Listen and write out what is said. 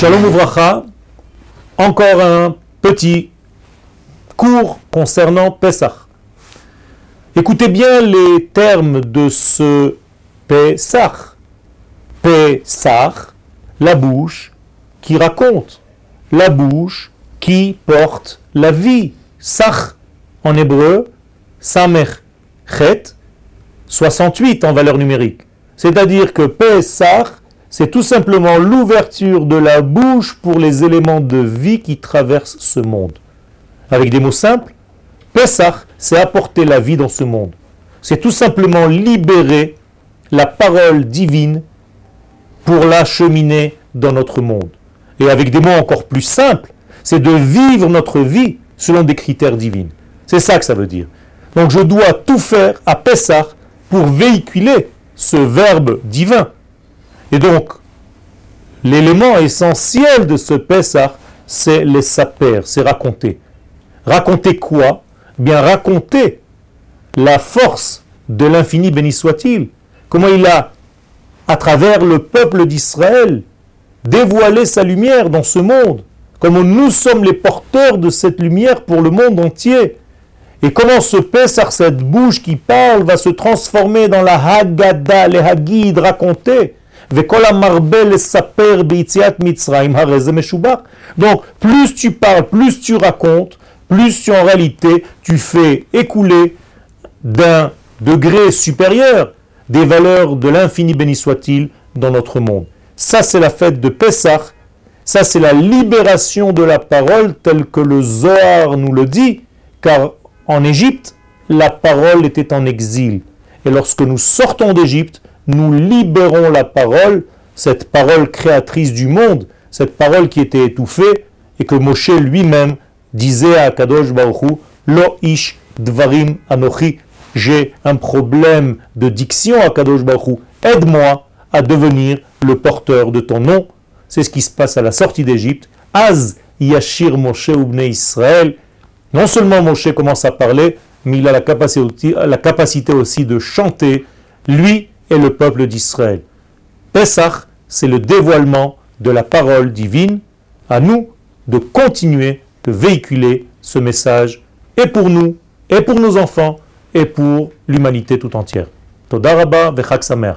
Shalom Uvracha, encore un petit cours concernant Pesach. Écoutez bien les termes de ce Pesach. Pesach, la bouche qui raconte, la bouche qui porte la vie. Sach en hébreu, Samer Chet, 68 en valeur numérique. C'est-à-dire que Pesach c'est tout simplement l'ouverture de la bouche pour les éléments de vie qui traversent ce monde. Avec des mots simples, Pesach, c'est apporter la vie dans ce monde. C'est tout simplement libérer la parole divine pour l'acheminer dans notre monde. Et avec des mots encore plus simples, c'est de vivre notre vie selon des critères divins. C'est ça que ça veut dire. Donc je dois tout faire à Pessah pour véhiculer ce verbe divin et donc, l'élément essentiel de ce Pessah, c'est les saper, c'est raconter. Raconter quoi? Eh Bien raconter la force de l'infini béni soit-il. Comment il a, à travers le peuple d'Israël, dévoilé sa lumière dans ce monde. Comment nous sommes les porteurs de cette lumière pour le monde entier. Et comment ce Pessah, cette bouche qui parle, va se transformer dans la Haggadah, les Hagid racontés donc, plus tu parles, plus tu racontes, plus en réalité, tu fais écouler d'un degré supérieur des valeurs de l'infini béni soit-il dans notre monde. Ça, c'est la fête de Pessah. Ça, c'est la libération de la parole telle que le Zohar nous le dit, car en Égypte, la parole était en exil. Et lorsque nous sortons d'Égypte, nous libérons la parole, cette parole créatrice du monde, cette parole qui était étouffée, et que Moshe lui-même disait à Kadosh Baruch Lo ish dvarim anochi, j'ai un problème de diction à Kadosh Baruch aide-moi à devenir le porteur de ton nom. C'est ce qui se passe à la sortie d'Égypte. Az yashir Moshe ubne Israël. Non seulement Moshe commence à parler, mais il a la capacité, la capacité aussi de chanter, lui et le peuple d'Israël. Pesach, c'est le dévoilement de la parole divine. À nous de continuer de véhiculer ce message, et pour nous, et pour nos enfants, et pour l'humanité tout entière. Todaraba vechak samer.